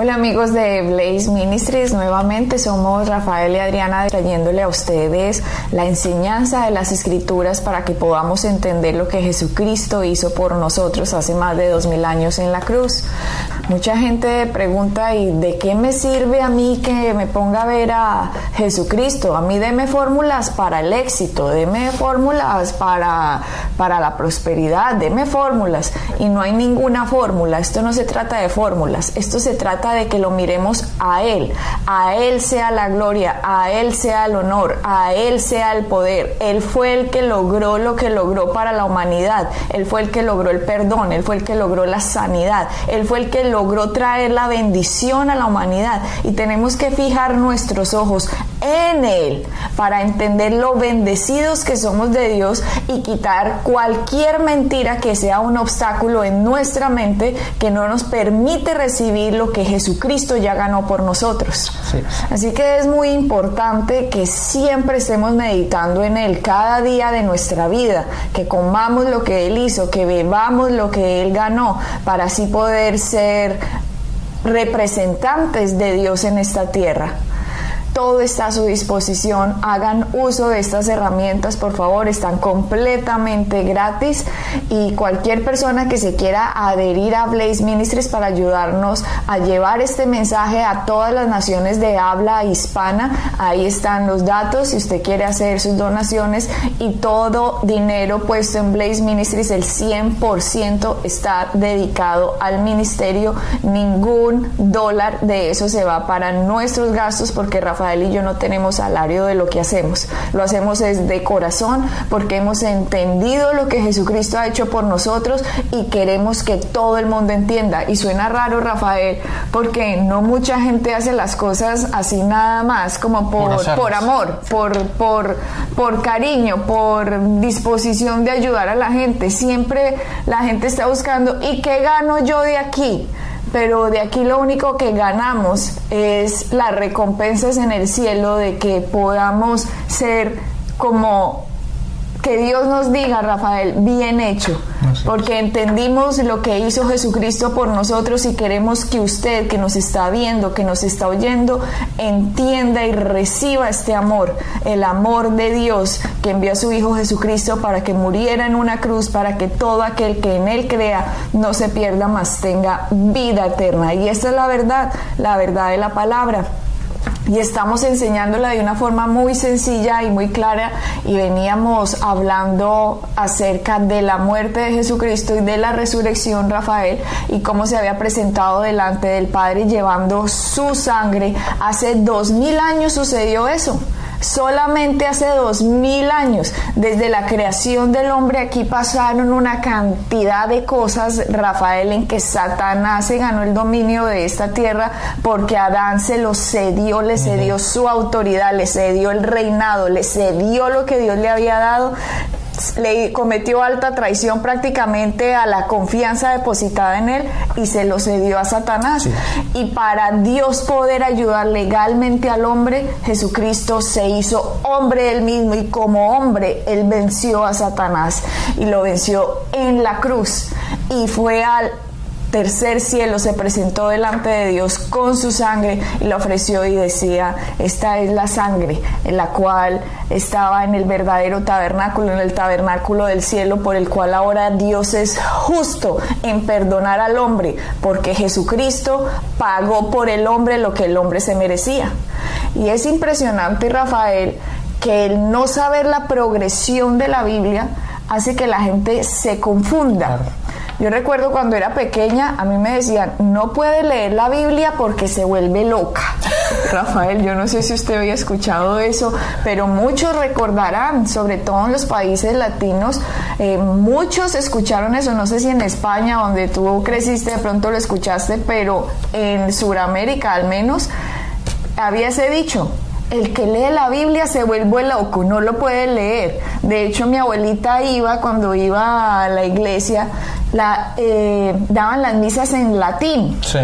Hola amigos de Blaze Ministries, nuevamente somos Rafael y Adriana trayéndole a ustedes la enseñanza de las escrituras para que podamos entender lo que Jesucristo hizo por nosotros hace más de dos mil años en la cruz. Mucha gente pregunta, ¿y de qué me sirve a mí que me ponga a ver a Jesucristo? A mí deme fórmulas para el éxito, deme fórmulas para, para la prosperidad, deme fórmulas. Y no hay ninguna fórmula, esto no se trata de fórmulas, esto se trata de que lo miremos a Él. A Él sea la gloria, a Él sea el honor, a Él sea el poder. Él fue el que logró lo que logró para la humanidad, Él fue el que logró el perdón, Él fue el que logró la sanidad, Él fue el que logró logró traer la bendición a la humanidad. Y tenemos que fijar nuestros ojos en Él para entender lo bendecidos que somos de Dios y quitar cualquier mentira que sea un obstáculo en nuestra mente que no nos permite recibir lo que Jesucristo ya ganó por nosotros. Así que es muy importante que siempre estemos meditando en Él cada día de nuestra vida, que comamos lo que Él hizo, que bebamos lo que Él ganó, para así poder ser representantes de Dios en esta tierra todo está a su disposición. Hagan uso de estas herramientas, por favor, están completamente gratis y cualquier persona que se quiera adherir a Blaze Ministries para ayudarnos a llevar este mensaje a todas las naciones de habla hispana, ahí están los datos si usted quiere hacer sus donaciones y todo dinero puesto en Blaze Ministries, el 100% está dedicado al ministerio. Ningún dólar de eso se va para nuestros gastos porque Rafael y yo no tenemos salario de lo que hacemos. Lo hacemos es de corazón porque hemos entendido lo que Jesucristo ha hecho por nosotros y queremos que todo el mundo entienda. Y suena raro, Rafael, porque no mucha gente hace las cosas así nada más, como por, por, amor, por, por, por cariño, por disposición de ayudar a la gente. Siempre la gente está buscando, ¿y qué gano yo de aquí? Pero de aquí lo único que ganamos es las recompensas en el cielo de que podamos ser como que Dios nos diga, Rafael, bien hecho, porque entendimos lo que hizo Jesucristo por nosotros y queremos que usted que nos está viendo, que nos está oyendo, entienda y reciba este amor, el amor de Dios que envió a su Hijo Jesucristo para que muriera en una cruz, para que todo aquel que en Él crea no se pierda, más tenga vida eterna. Y esta es la verdad, la verdad de la palabra y estamos enseñándola de una forma muy sencilla y muy clara y veníamos hablando acerca de la muerte de Jesucristo y de la resurrección Rafael y cómo se había presentado delante del Padre llevando su sangre. Hace dos mil años sucedió eso. Solamente hace dos mil años, desde la creación del hombre, aquí pasaron una cantidad de cosas, Rafael, en que Satanás se ganó el dominio de esta tierra porque Adán se lo cedió, le cedió su autoridad, le cedió el reinado, le cedió lo que Dios le había dado le cometió alta traición prácticamente a la confianza depositada en él y se lo cedió a Satanás. Y para Dios poder ayudar legalmente al hombre, Jesucristo se hizo hombre él mismo y como hombre él venció a Satanás y lo venció en la cruz y fue al tercer cielo se presentó delante de Dios con su sangre y la ofreció y decía, esta es la sangre en la cual estaba en el verdadero tabernáculo, en el tabernáculo del cielo, por el cual ahora Dios es justo en perdonar al hombre, porque Jesucristo pagó por el hombre lo que el hombre se merecía. Y es impresionante, Rafael, que el no saber la progresión de la Biblia hace que la gente se confunda. Yo recuerdo cuando era pequeña, a mí me decían, no puede leer la Biblia porque se vuelve loca. Rafael, yo no sé si usted había escuchado eso, pero muchos recordarán, sobre todo en los países latinos, eh, muchos escucharon eso, no sé si en España, donde tú creciste, de pronto lo escuchaste, pero en Sudamérica al menos, había dicho, el que lee la Biblia se vuelve loco, no lo puede leer. De hecho, mi abuelita iba, cuando iba a la iglesia, la, eh, daban las misas en latín. Sí.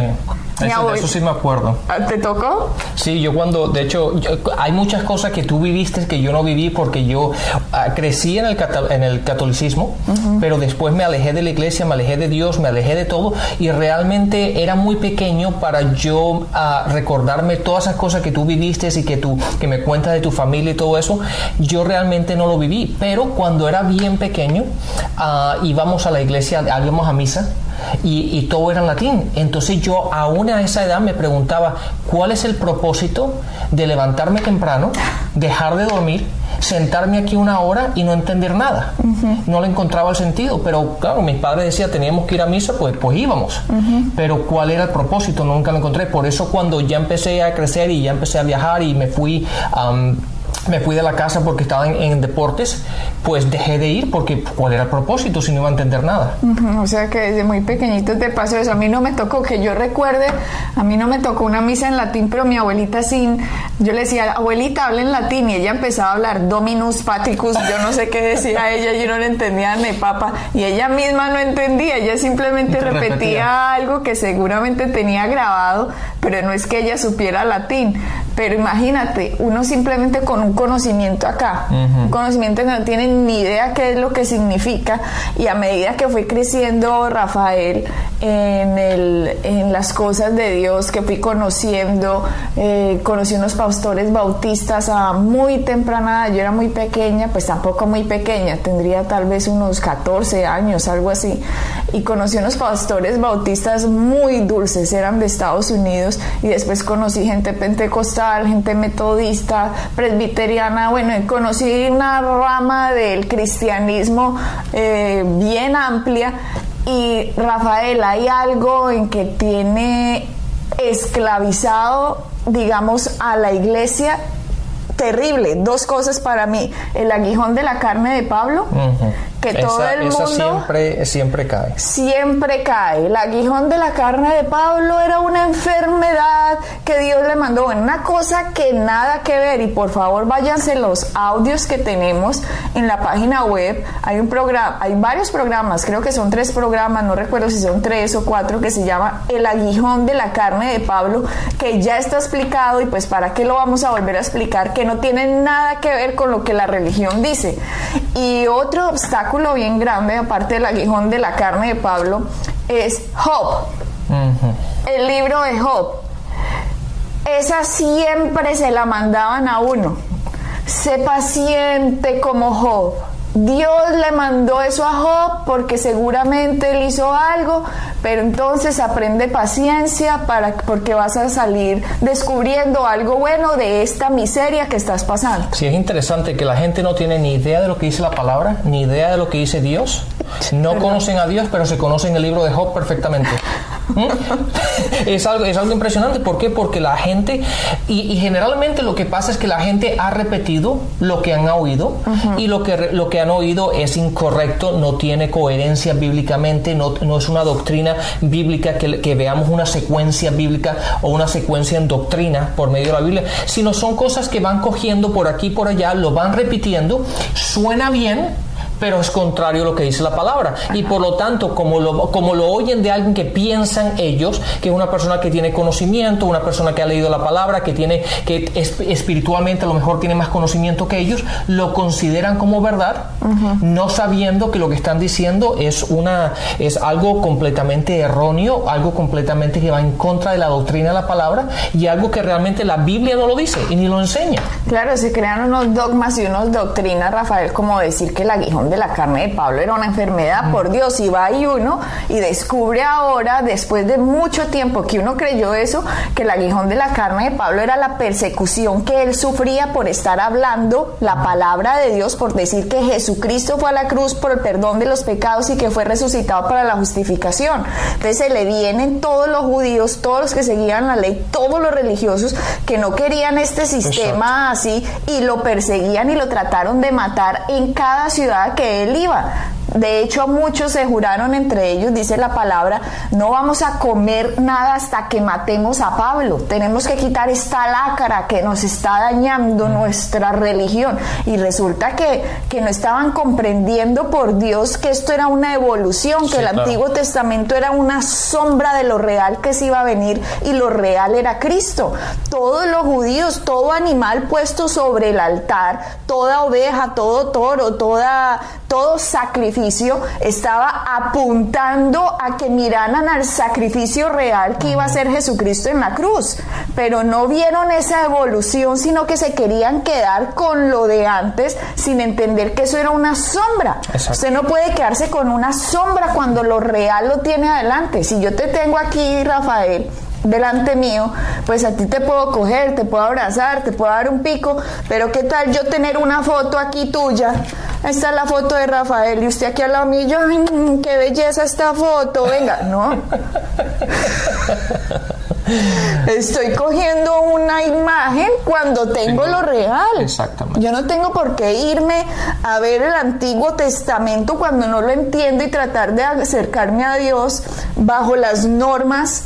Eso, eso, sí me acuerdo. Ah, ¿Te tocó? Sí, yo cuando, de hecho, hay muchas cosas que tú viviste que yo no viví porque yo ah, crecí en el, en el catolicismo, pero después me alejé de la iglesia, me alejé de Dios, me alejé de todo y realmente era muy pequeño para yo uh, recordarme todas esas cosas que tú viviste y que, tú, que me cuentas de tu familia y todo eso. Yo realmente no lo viví, pero cuando era bien pequeño íbamos a la iglesia, íbamos a misa y, todo era en latín. Entonces yo aún a esa edad me preguntaba cuál es el propósito de levantarme temprano, dejar de dormir, sentarme aquí una hora y no entender nada. No le encontraba el sentido, pero claro, mis padres decían teníamos que ir a misa, pues, pues íbamos. Pero cuál era el propósito, nunca lo encontré. Por eso cuando ya empecé a crecer y ya empecé a viajar y me fui me fui de la casa porque estaba en, deportes, pues dejé de ir porque cuál era el propósito si no iba a entender nada. o sea que desde muy pequeñito te pasó eso. A mí no me tocó, que yo recuerde, a mí no me tocó una misa en latín, pero mi abuelita sin, yo le decía, abuelita, habla en latín y ella empezaba a hablar Dominus Patricus, yo no sé qué decía ella, yo no le entendía ni papa y ella misma no entendía, ella simplemente repetía algo que seguramente tenía grabado, pero no es que ella supiera latín. Pero imagínate, uno simplemente con un conocimiento acá, un conocimiento que no tiene ni idea qué es lo que significa, y a medida que fui creciendo Rafael en, el, en las cosas de Dios, que fui conociendo, eh, conocí unos pastores bautistas a muy temprana yo era muy pequeña, pues tampoco muy pequeña, tendría tal vez unos 14 años, algo así, y conocí unos pastores bautistas muy dulces, eran de Estados Unidos, y después conocí gente pentecostal, gente metodista, presbiteriana, bueno, conocí una rama del cristianismo eh, bien amplia. Y Rafael, hay algo en que tiene esclavizado, digamos, a la iglesia terrible. Dos cosas para mí. El aguijón de la carne de Pablo, que todo el mundo... siempre, siempre cae. Siempre cae. El aguijón de la carne de Pablo era una enfermedad que Dios le mandó. en una cosa que nada que ver. Y por favor váyanse los audios que tenemos en la página web. Hay un programa, hay varios programas, creo que son tres programas, no recuerdo si son tres o cuatro, que se llama El aguijón de la carne de Pablo, que ya está explicado y pues para qué lo vamos a volver a explicar, que no tiene nada que ver con lo que la religión dice. Y otro obstáculo bien grande, aparte del aguijón de la carne de Pablo, es Job. El libro de Job. Esa siempre se la mandaban a uno. Sé paciente como Job Dios le mandó eso a Job porque seguramente él hizo algo, pero entonces aprende paciencia para, porque vas a salir descubriendo algo bueno de esta miseria que estás pasando. Sí, es interesante que la gente no tiene ni idea de lo que dice la palabra, ni idea de lo que dice Dios. No conocen a Dios, pero se conocen el libro de Job perfectamente. ¿Mm? es, algo, es algo impresionante. ¿Por qué? Porque la gente, y, generalmente lo que pasa es que la gente ha repetido lo que han oído y lo que, lo que han oído es incorrecto, no tiene coherencia bíblicamente, no, no es una doctrina bíblica que, que, veamos una secuencia bíblica o una secuencia en doctrina por medio de la Biblia, sino son cosas que van cogiendo por aquí y por allá, lo van repitiendo, suena bien, pero es contrario a lo que dice la palabra. Y por lo tanto, como lo, como lo oyen de alguien que piensan ellos, que es una persona que tiene conocimiento, una persona que ha leído la palabra, que tiene, que espiritualmente a lo mejor tiene más conocimiento que ellos, lo consideran como verdad, no sabiendo que lo que están diciendo es una, es algo completamente erróneo, algo completamente que va en contra de la doctrina de la palabra y algo que realmente la Biblia no lo dice y ni lo enseña. Claro, se crean unos dogmas y unas doctrinas, Rafael, como decir que el aguijón de la carne de Pablo era una enfermedad, por Dios, y va y uno y descubre ahora, después de mucho tiempo que uno creyó eso, que el aguijón de la carne de Pablo era la persecución que él sufría por estar hablando la palabra de Dios, por decir que Jesucristo fue a la cruz por el perdón de los pecados y que fue resucitado para la justificación. Entonces se le vienen todos los judíos, todos los que seguían la ley, todos los religiosos que no querían este sistema así y lo perseguían y lo trataron de matar en cada ciudad que él iba. De hecho, muchos se juraron entre ellos, dice la palabra, no vamos a comer nada hasta que matemos a Pablo. Tenemos que quitar esta lácara que nos está dañando nuestra religión. Y resulta que, que no estaban comprendiendo por Dios que esto era una evolución, que el Antiguo Testamento era una sombra de lo real que se iba a venir y lo real era Cristo. Todos los judíos, todo animal puesto sobre el altar, toda oveja, todo toro, toda, todo sacrificio estaba apuntando a que miraran al sacrificio real que iba a ser Jesucristo en la cruz. Pero no vieron esa evolución, sino que se querían quedar con lo de antes sin entender que eso era una sombra. Usted no puede quedarse con una sombra cuando lo real lo tiene adelante. Si yo te tengo aquí, Rafael, delante mío, pues a ti te puedo coger, te puedo abrazar, te puedo dar un pico, pero ¿qué tal yo tener una foto aquí tuya? Esta es la foto de Rafael y usted aquí al lado mío, yo, qué belleza esta foto, venga, no. Estoy cogiendo una imagen cuando tengo lo real. Exactamente. Yo no tengo por qué irme a ver el Antiguo Testamento cuando no lo entiendo y tratar de acercarme a Dios bajo las normas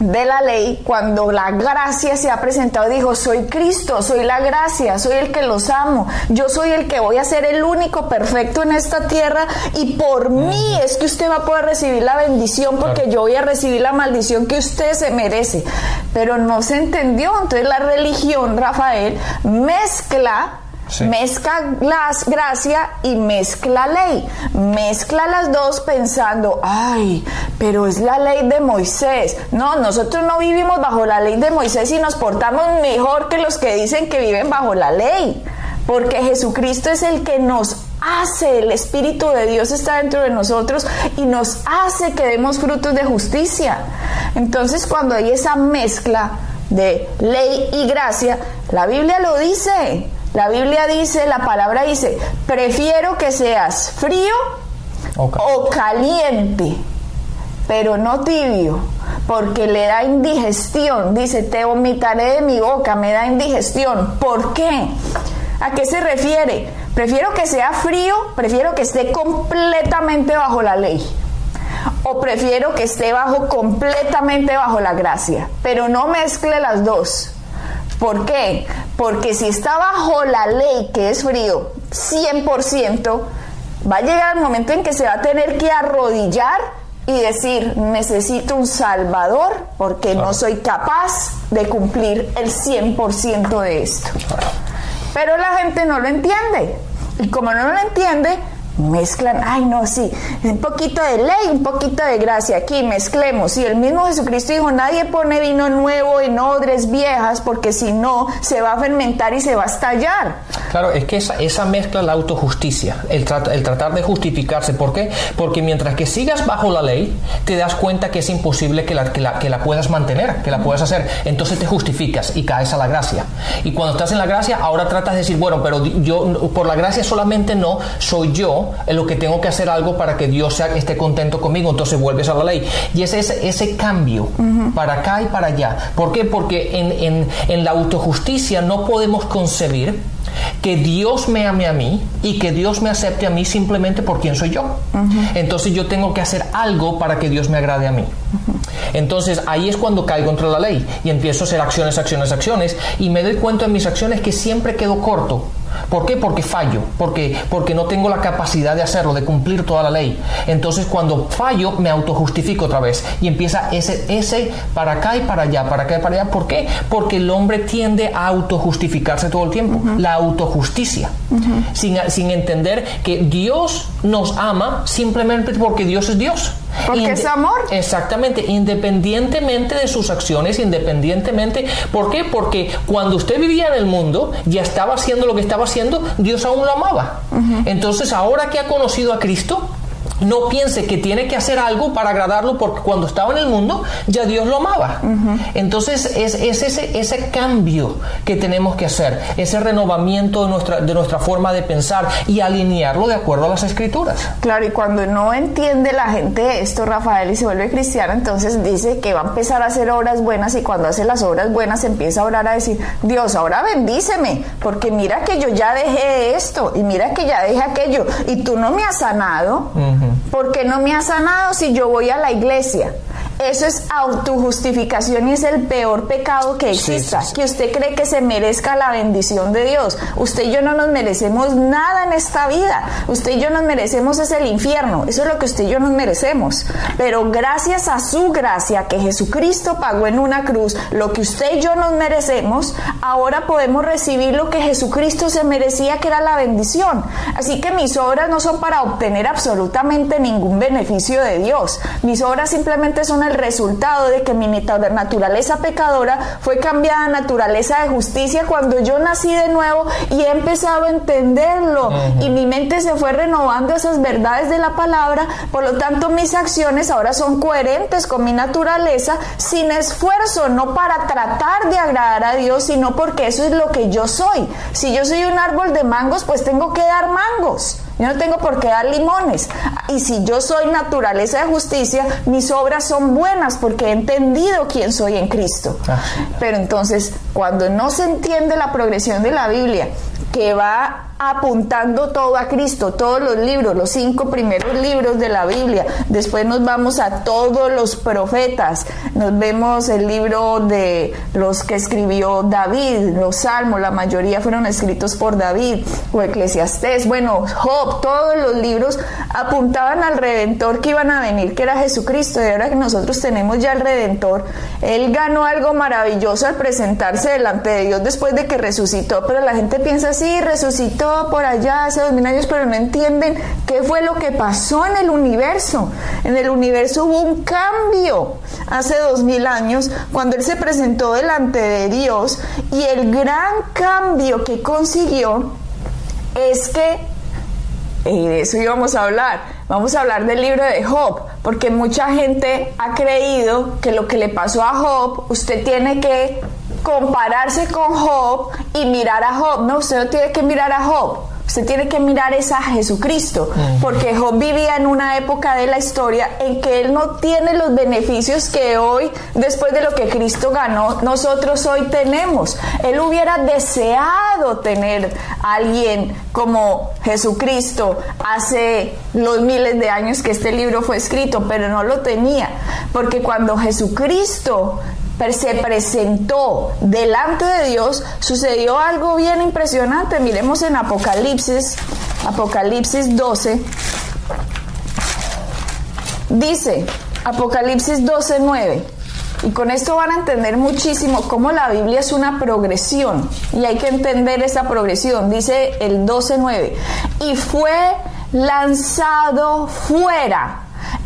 de la ley, cuando la gracia se ha presentado, dijo, soy Cristo, soy la gracia, soy el que los amo, yo soy el que voy a ser el único perfecto en esta tierra y por mí es que usted va a poder recibir la bendición porque yo voy a recibir la maldición que usted se merece. Pero no se entendió, entonces la religión, Rafael, mezcla Mezcla las gracia y mezcla ley. Mezcla las dos pensando, ay, pero es la ley de Moisés. No, nosotros no vivimos bajo la ley de Moisés y nos portamos mejor que los que dicen que viven bajo la ley. Porque Jesucristo es el que nos hace, el Espíritu de Dios está dentro de nosotros y nos hace que demos frutos de justicia. Entonces cuando hay esa mezcla de ley y gracia, la Biblia lo dice. La Biblia dice, la palabra dice, prefiero que seas frío o caliente, pero no tibio, porque le da indigestión. Dice, te vomitaré de mi boca, me da indigestión. ¿Por qué? ¿A qué se refiere? Prefiero que sea frío, prefiero que esté completamente bajo la ley. O prefiero que esté bajo completamente bajo la gracia, pero no mezcle las dos. ¿Por qué? Porque si está bajo la ley, que es frío, 100%, va a llegar el momento en que se va a tener que arrodillar y decir, necesito un salvador porque no soy capaz de cumplir el 100% de esto. Pero la gente no lo entiende. Y como no lo entiende, mezclan, ay no, sí, un poquito de ley, un poquito de gracia, aquí mezclemos. Y el mismo Jesucristo dijo, nadie pone vino nuevo en odres viejas porque si no se va a fermentar y se va a estallar. Claro, es que esa, esa mezcla la autojusticia, el, el tratar de justificarse. ¿Por qué? Porque mientras que sigas bajo la ley, te das cuenta que es imposible que la, que la, que la puedas mantener, que la puedas hacer. Entonces te justificas y caes a la gracia. Y cuando estás en la gracia, ahora tratas de decir, bueno, pero yo por la gracia solamente no, soy yo en lo que tengo que hacer algo para que Dios sea, esté contento conmigo, entonces vuelves a la ley. Y ese es ese cambio para acá y para allá. ¿Por qué? Porque en, en la autojusticia no podemos concebir que Dios me ame a mí y que Dios me acepte a mí simplemente por quien soy yo. Entonces yo tengo que hacer algo para que Dios me agrade a mí. Entonces ahí es cuando caigo contra la ley y empiezo a hacer acciones, acciones, acciones y me doy cuenta en mis acciones que siempre quedo corto ¿Por qué? Porque fallo, porque, porque no tengo la capacidad de hacerlo, de cumplir toda la ley. Entonces cuando fallo me autojustifico otra vez y empieza ese, ese para acá y para allá, para acá y para allá. ¿Por qué? Porque el hombre tiende a autojustificarse todo el tiempo, la autojusticia, sin, sin entender que Dios nos ama simplemente porque Dios es Dios. Porque es amor. Exactamente, independientemente de sus acciones, independientemente. ¿Por qué? Porque cuando usted vivía en el mundo, ya estaba haciendo lo que estaba haciendo, Dios aún lo amaba. Entonces, ahora que ha conocido a Cristo, no piense que tiene que hacer algo para agradarlo porque cuando estaba en el mundo ya Dios lo amaba. Entonces es, ese, ese cambio que tenemos que hacer, ese renovamiento de nuestra, de nuestra forma de pensar y alinearlo de acuerdo a las escrituras. Claro, y cuando no entiende la gente esto, Rafael, y se vuelve cristiano, entonces dice que va a empezar a hacer obras buenas y cuando hace las obras buenas empieza a orar a decir, Dios, ahora bendíceme, porque mira que yo ya dejé esto y mira que ya dejé aquello y tú no me has sanado. ¿Por qué no me ha sanado si yo voy a la iglesia? Eso es autojustificación y es el peor pecado que exista. Que usted cree que se merezca la bendición de Dios. Usted y yo no nos merecemos nada en esta vida. Usted y yo nos merecemos es el infierno. Eso es lo que usted y yo nos merecemos. Pero gracias a su gracia que Jesucristo pagó en una cruz, lo que usted y yo nos merecemos, ahora podemos recibir lo que Jesucristo se merecía, que era la bendición. Así que mis obras no son para obtener absolutamente ningún beneficio de Dios. Mis obras simplemente son el resultado de que mi naturaleza pecadora fue cambiada a naturaleza de justicia cuando yo nací de nuevo y he empezado a entenderlo y mi mente se fue renovando esas verdades de la palabra, por lo tanto mis acciones ahora son coherentes con mi naturaleza sin esfuerzo, no para tratar de agradar a Dios, sino porque eso es lo que yo soy. Si yo soy un árbol de mangos, pues tengo que dar mangos. Yo no tengo por qué dar limones. Y si yo soy naturaleza de justicia, mis obras son buenas porque he entendido quién soy en Cristo. Ah, Pero entonces, cuando no se entiende la progresión de la Biblia, que va apuntando todo a Cristo, todos los libros, los cinco primeros libros de la Biblia. Después nos vamos a todos los profetas. Nos vemos el libro de los que escribió David, los salmos, la mayoría fueron escritos por David, o Eclesiastés, bueno, Job, todos los libros apuntaban al Redentor que iban a venir, que era Jesucristo. Y ahora que nosotros tenemos ya el Redentor, Él ganó algo maravilloso al presentarse delante de Dios después de que resucitó, pero la gente piensa así, resucitó por allá hace dos mil años, pero no entienden qué fue lo que pasó en el universo. En el universo hubo un cambio hace dos mil años cuando Él se presentó delante de Dios y el gran cambio que consiguió es que, y de eso íbamos a hablar, vamos a hablar del libro de Job, porque mucha gente ha creído que lo que le pasó a Job, usted tiene que compararse con Job y mirar a Job. No, usted no tiene que mirar a Job. Usted tiene que mirar es a Jesucristo, porque Job vivía en una época de la historia en que él no tiene los beneficios que hoy, después de lo que Cristo ganó, nosotros hoy tenemos. Él hubiera deseado tener a alguien como Jesucristo hace los miles de años que este libro fue escrito, pero no lo tenía, porque cuando Jesucristo se presentó delante de Dios, sucedió algo bien impresionante. Miremos en Apocalipsis, Apocalipsis 12. Dice, Apocalipsis 12, 9. Y con esto van a entender muchísimo cómo la Biblia es una progresión. Y hay que entender esa progresión. Dice el 12.9. Y fue lanzado fuera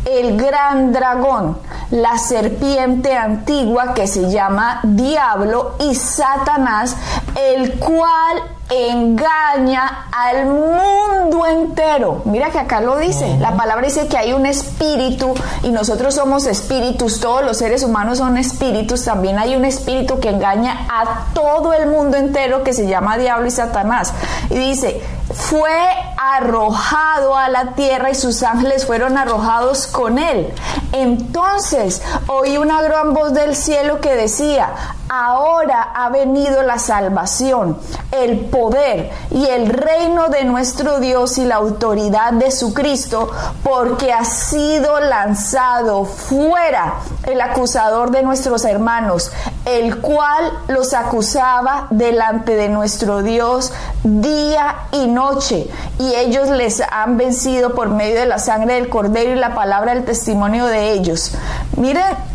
el gran dragón, la serpiente antigua que se llama diablo y Satanás, el cual engaña al mundo entero. Mira que acá lo dice, la palabra dice que hay un espíritu y nosotros somos espíritus, todos los seres humanos son espíritus, también hay un espíritu que engaña a todo el mundo entero que se llama diablo y Satanás. Y dice, fue arrojado a la tierra y sus ángeles fueron arrojados con él. Entonces oí una gran voz del cielo que decía, ahora ha venido la salvación, el poder y el reino de nuestro Dios y la autoridad de su Cristo, porque ha sido lanzado fuera el acusador de nuestros hermanos, el cual los acusaba delante de nuestro Dios día y noche, y ellos les han vencido por medio de la sangre del cordero y la palabra del testimonio de ellos. Miren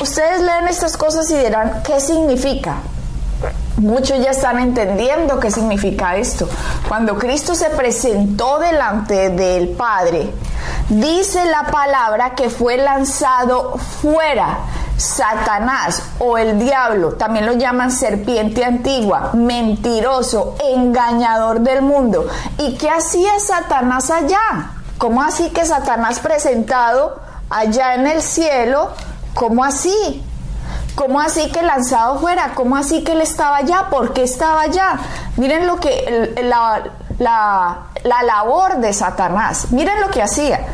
Ustedes leen estas cosas y dirán, ¿qué significa? Muchos ya están entendiendo qué significa esto. Cuando Cristo se presentó delante del Padre, dice la palabra que fue lanzado fuera. Satanás o el diablo, también lo llaman serpiente antigua, mentiroso, engañador del mundo. ¿Y qué hacía Satanás allá? ¿Cómo así que Satanás presentado allá en el cielo? ¿Cómo así? ¿Cómo así que lanzado fuera? ¿Cómo así que él estaba allá? ¿Por qué estaba allá? Miren lo que la, la, la labor de Satanás. Miren lo que hacía.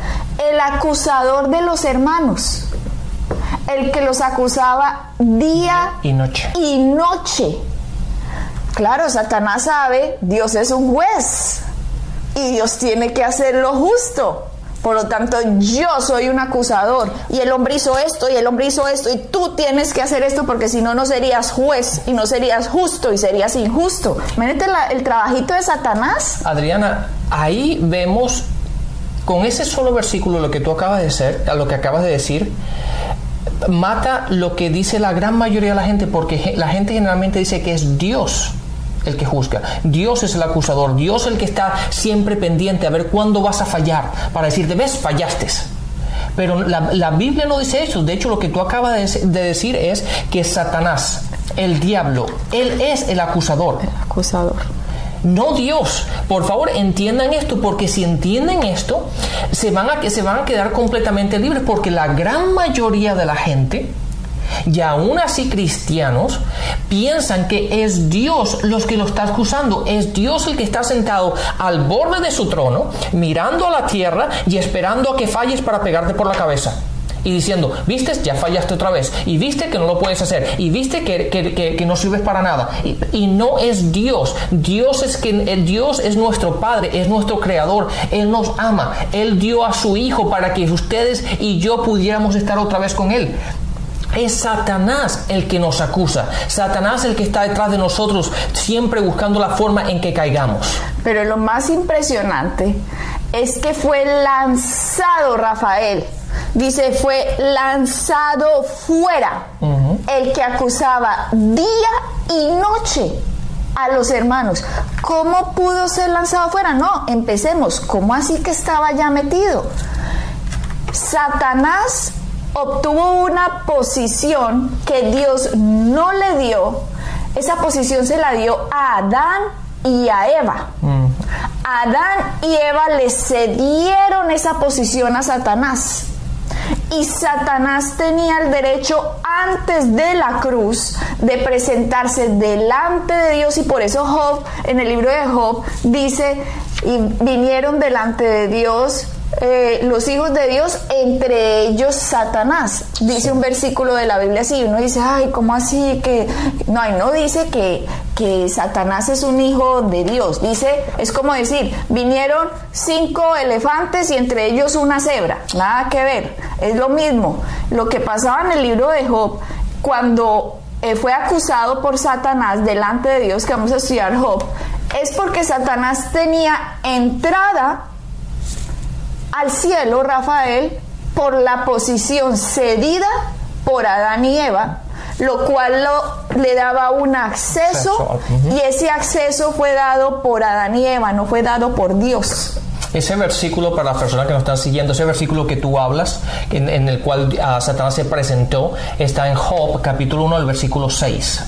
El acusador de los hermanos. El que los acusaba día y noche. Y noche. Claro, Satanás sabe, Dios es un juez y Dios tiene que hacer lo justo. Por lo tanto, yo soy un acusador y el hombre hizo esto y el hombre hizo esto y tú tienes que hacer esto porque si no, no serías juez y no serías justo y serías injusto. Imagínate el trabajito de Satanás. Adriana, ahí vemos con ese solo versículo lo que tú acabas de ser, lo que acabas de decir, mata lo que dice la gran mayoría de la gente porque la gente generalmente dice que es Dios el que juzga. Dios es el acusador. Dios el que está siempre pendiente a ver cuándo vas a fallar para decirte, ves, fallaste. Pero la, Biblia no dice eso. De hecho, lo que tú acabas de, de, decir es que Satanás, el diablo, él es el acusador. El acusador. No Dios. Por favor, entiendan esto, porque si entienden esto, se van a, se van a quedar completamente libres, porque la gran mayoría de la gente y aún así cristianos piensan que es Dios los que lo está acusando, es Dios el que está sentado al borde de su trono, mirando a la tierra y esperando a que falles para pegarte por la cabeza. Y diciendo, viste, ya fallaste otra vez, y viste que no lo puedes hacer, y viste que, no sirves para nada. Y, no es Dios, Dios es, que, eh, Dios es nuestro Padre, es nuestro Creador, Él nos ama, Él dio a su Hijo para que ustedes y yo pudiéramos estar otra vez con Él. Es Satanás el que nos acusa. Satanás el que está detrás de nosotros, siempre buscando la forma en que caigamos. Pero lo más impresionante es que fue lanzado Rafael. Dice, fue lanzado fuera el que acusaba día y noche a los hermanos. ¿Cómo pudo ser lanzado fuera? No, empecemos. ¿Cómo así que estaba ya metido? Satanás obtuvo una posición que Dios no le dio, esa posición se la dio a Adán y a Eva. Mm. Adán y Eva le cedieron esa posición a Satanás. Y Satanás tenía el derecho antes de la cruz de presentarse delante de Dios y por eso Job, en el libro de Job, dice, y vinieron delante de Dios eh, los hijos de Dios, entre ellos Satanás. Dice un versículo de la Biblia así, uno dice, ay, ¿cómo así? Que no, no dice que, que Satanás es un hijo de Dios. Dice, es como decir, vinieron cinco elefantes y entre ellos una cebra. Nada que ver, es lo mismo. Lo que pasaba en el libro de Job, cuando eh, fue acusado por Satanás delante de Dios, que vamos a estudiar Job, es porque Satanás tenía entrada al cielo Rafael por la posición cedida por Adán y Eva, lo cual le daba un acceso y ese acceso fue dado por Adán y Eva, no fue dado por Dios. Ese versículo, para las personas que nos están siguiendo, ese versículo que tú hablas, en, el cual ah, Satanás se presentó, está en Job capítulo 1, el versículo 6.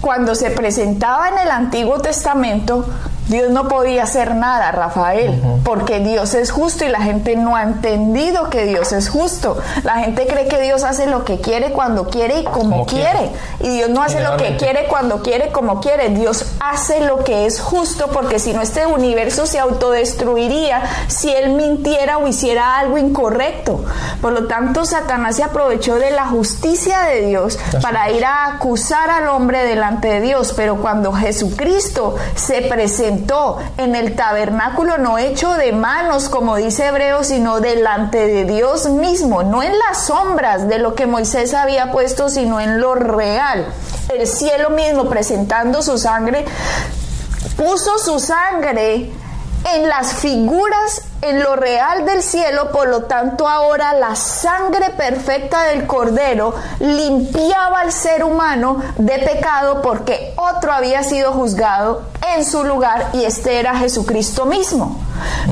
Cuando se presentaba en el Antiguo Testamento, Dios no podía hacer nada, Rafael, porque Dios es justo y la gente no ha entendido que Dios es justo. La gente cree que Dios hace lo que quiere cuando quiere y como, quiere. Y Dios no hace lo que quiere cuando quiere como quiere. Dios hace lo que es justo porque si no este universo se autodestruiría si Él mintiera o hiciera algo incorrecto. Por lo tanto, Satanás se aprovechó de la justicia de Dios para ir a acusar al hombre delante de Dios. Pero cuando Jesucristo se presentó, en el tabernáculo no hecho de manos, como dice Hebreo, sino delante de Dios mismo, no en las sombras de lo que Moisés había puesto, sino en lo real. El cielo mismo presentando su sangre, puso su sangre en las figuras, en lo real del cielo, por lo tanto ahora la sangre perfecta del Cordero limpiaba al ser humano de pecado porque otro había sido juzgado en su lugar y este era Jesucristo mismo.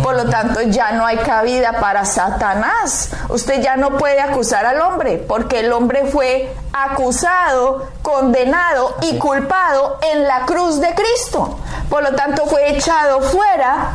Por lo tanto, ya no hay cabida para Satanás. Usted ya no puede acusar al hombre porque el hombre fue acusado, condenado y culpado en la cruz de Cristo. Por lo tanto, fue echado fuera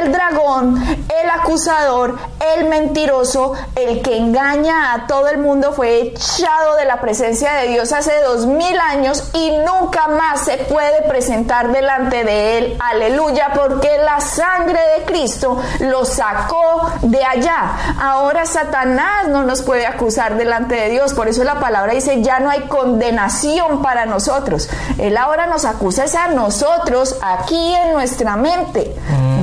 el dragón, el acusador, el mentiroso, el que engaña a todo el mundo, fue echado de la presencia de Dios hace dos mil años y nunca más se puede presentar delante de él. Aleluya, porque la sangre de Cristo lo sacó de allá. Ahora Satanás no nos puede acusar delante de Dios. Por eso la palabra dice, ya no hay condenación para nosotros. Él ahora nos acusa a nosotros aquí en nuestra mente.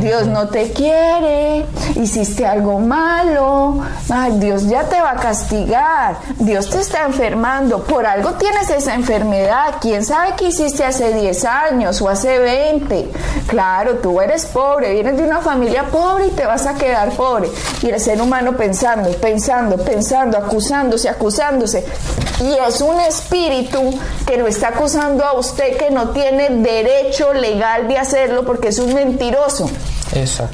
Dios no te quiere, hiciste algo malo, Ay, Dios ya te va a castigar, Dios te está enfermando, por algo tienes esa enfermedad, quién sabe qué hiciste hace 10 años o hace 20. Claro, tú eres pobre, vienes de una familia pobre y te vas a quedar pobre. Y el ser humano pensando, pensando, pensando, acusándose, acusándose. Y es un espíritu que lo está acusando a usted que no tiene derecho legal de hacerlo porque es un mentiroso.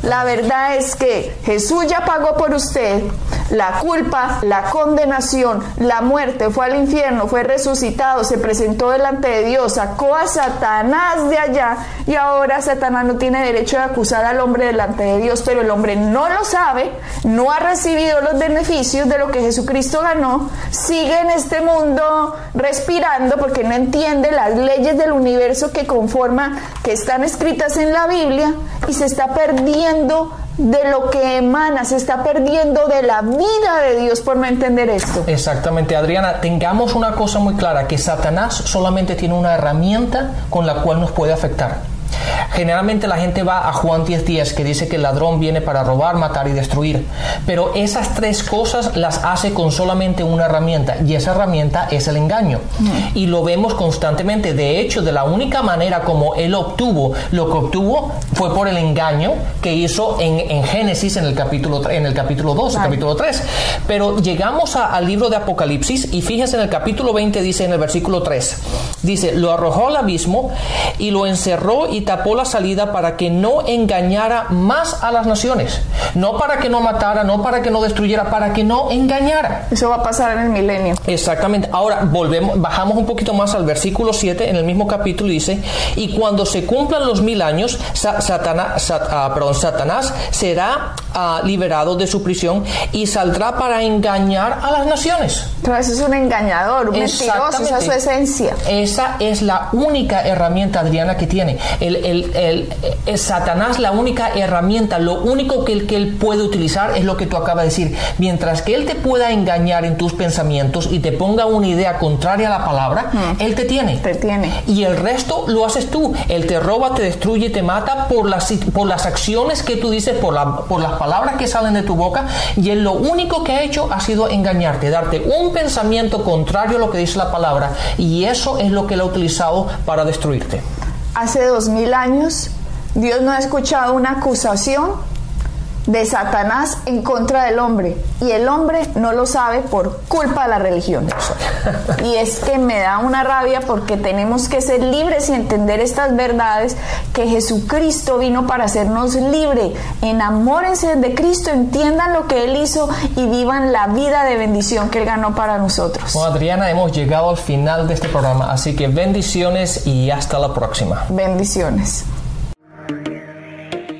La verdad es que Jesús ya pagó por usted la culpa, la condenación, la muerte, fue al infierno, fue resucitado, se presentó delante de Dios, sacó a Satanás de allá y ahora Satanás no tiene derecho de acusar al hombre delante de Dios, pero el hombre no lo sabe, no ha recibido los beneficios de lo que Jesucristo ganó, sigue en este mundo respirando porque no entiende las leyes del universo que conforman, que están escritas en la Biblia y se está perdiendo de lo que emana, se está perdiendo de la vida de Dios por no entender esto. Exactamente, Adriana, tengamos una cosa muy clara, que Satanás solamente tiene una herramienta con la cual nos puede afectar. Generalmente la gente va a Juan 10 días que dice que el ladrón viene para robar, matar y destruir. Pero esas tres cosas las hace con solamente una herramienta y esa herramienta es el engaño. Y lo vemos constantemente. De hecho, de la única manera como él obtuvo lo que obtuvo fue por el engaño que hizo en, Génesis en el capítulo, en el capítulo 2, el capítulo 3. Pero llegamos al libro de Apocalipsis y fíjense en el capítulo 20 dice en el versículo 3, dice, lo arrojó al abismo y lo encerró y tapó la salida para que no engañara más a las naciones. No para que no matara, no para que no destruyera, para que no engañara. Eso va a pasar en el milenio. Exactamente. Ahora volvemos, bajamos un poquito más al versículo 7 en el mismo capítulo dice, y cuando se cumplan los mil años, Satanás, ah, perdón, Satanás será ah, liberado de su prisión y saldrá para engañar a las naciones. Entonces es un engañador, un mentiroso, esa es su esencia. Esa es la única herramienta, Adriana, que tiene. El, el, Satanás la única herramienta, lo único que, que él puede utilizar es lo que tú acabas de decir. Mientras que él te pueda engañar en tus pensamientos y te ponga una idea contraria a la palabra, él te tiene. Te tiene. Y el resto lo haces tú. Él te roba, te destruye, te mata por las, por las acciones que tú dices, por, la, por las palabras que salen de tu boca. Y él lo único que ha hecho ha sido engañarte, darte un pensamiento contrario a lo que dice la palabra. Y eso es lo que él ha utilizado para destruirte hace dos mil años, Dios no ha escuchado una acusación de Satanás en contra del hombre y el hombre no lo sabe por culpa de la religión. Y es que me da una rabia porque tenemos que ser libres y entender estas verdades que Jesucristo vino para hacernos libres. Enamórense de Cristo, entiendan lo que Él hizo y vivan la vida de bendición que Él ganó para nosotros. Bueno, Adriana, hemos llegado al final de este programa, así que bendiciones y hasta la próxima. Bendiciones.